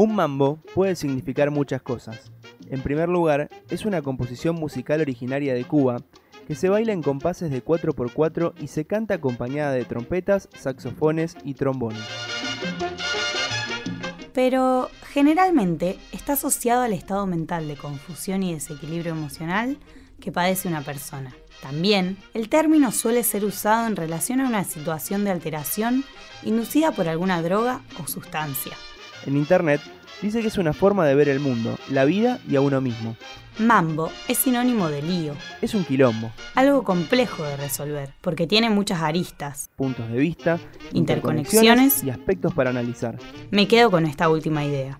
Un mambo puede significar muchas cosas. En primer lugar, es una composición musical originaria de Cuba que se baila en compases de 4x4 y se canta acompañada de trompetas, saxofones y trombones. Pero generalmente está asociado al estado mental de confusión y desequilibrio emocional que padece una persona. También, el término suele ser usado en relación a una situación de alteración inducida por alguna droga o sustancia. En Internet dice que es una forma de ver el mundo, la vida y a uno mismo. Mambo es sinónimo de lío. Es un quilombo. Algo complejo de resolver, porque tiene muchas aristas. Puntos de vista, interconexiones y aspectos para analizar. Me quedo con esta última idea.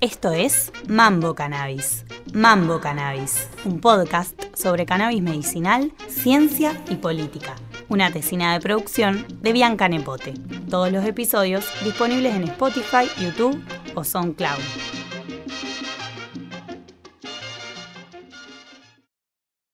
Esto es Mambo Cannabis. Mambo Cannabis, un podcast sobre cannabis medicinal, ciencia y política. Una tesina de producción de Bianca Nepote. Todos los episodios disponibles en Spotify, YouTube o SoundCloud.